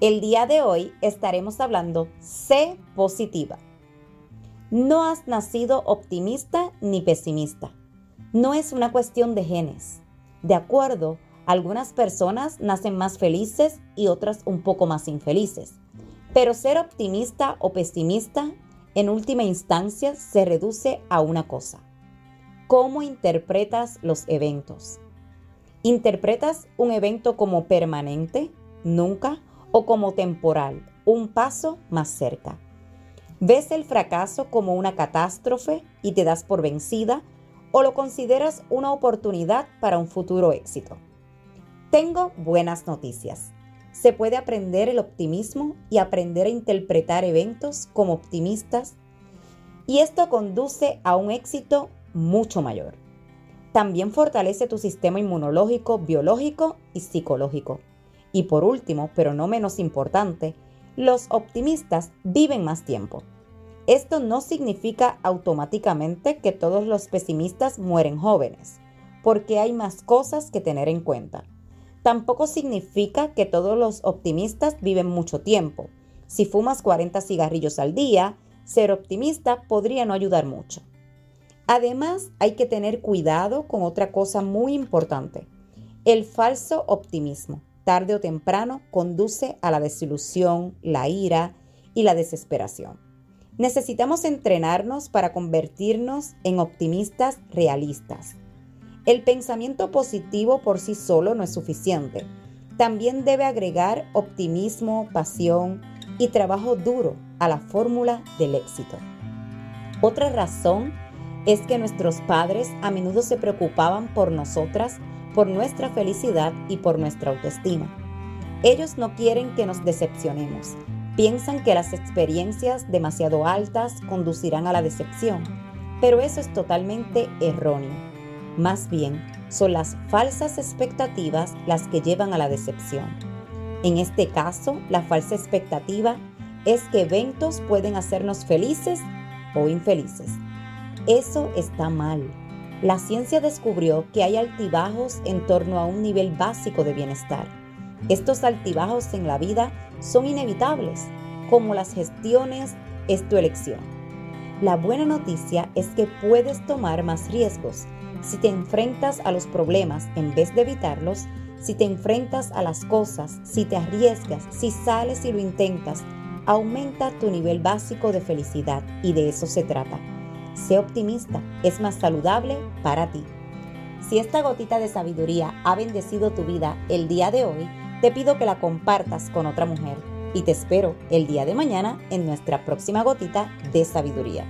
el día de hoy estaremos hablando sé positiva. No has nacido optimista ni pesimista. No es una cuestión de genes. De acuerdo, algunas personas nacen más felices y otras un poco más infelices. Pero ser optimista o pesimista en última instancia se reduce a una cosa. ¿Cómo interpretas los eventos? ¿Interpretas un evento como permanente? Nunca o como temporal, un paso más cerca. ¿Ves el fracaso como una catástrofe y te das por vencida o lo consideras una oportunidad para un futuro éxito? Tengo buenas noticias. Se puede aprender el optimismo y aprender a interpretar eventos como optimistas y esto conduce a un éxito mucho mayor. También fortalece tu sistema inmunológico, biológico y psicológico. Y por último, pero no menos importante, los optimistas viven más tiempo. Esto no significa automáticamente que todos los pesimistas mueren jóvenes, porque hay más cosas que tener en cuenta. Tampoco significa que todos los optimistas viven mucho tiempo. Si fumas 40 cigarrillos al día, ser optimista podría no ayudar mucho. Además, hay que tener cuidado con otra cosa muy importante, el falso optimismo tarde o temprano conduce a la desilusión, la ira y la desesperación. Necesitamos entrenarnos para convertirnos en optimistas realistas. El pensamiento positivo por sí solo no es suficiente. También debe agregar optimismo, pasión y trabajo duro a la fórmula del éxito. Otra razón es que nuestros padres a menudo se preocupaban por nosotras por nuestra felicidad y por nuestra autoestima. Ellos no quieren que nos decepcionemos. Piensan que las experiencias demasiado altas conducirán a la decepción, pero eso es totalmente erróneo. Más bien, son las falsas expectativas las que llevan a la decepción. En este caso, la falsa expectativa es que eventos pueden hacernos felices o infelices. Eso está mal la ciencia descubrió que hay altibajos en torno a un nivel básico de bienestar. Estos altibajos en la vida son inevitables, como las gestiones es tu elección. La buena noticia es que puedes tomar más riesgos si te enfrentas a los problemas en vez de evitarlos, si te enfrentas a las cosas, si te arriesgas, si sales y lo intentas, aumenta tu nivel básico de felicidad y de eso se trata. Sé optimista, es más saludable para ti. Si esta gotita de sabiduría ha bendecido tu vida el día de hoy, te pido que la compartas con otra mujer y te espero el día de mañana en nuestra próxima gotita de sabiduría.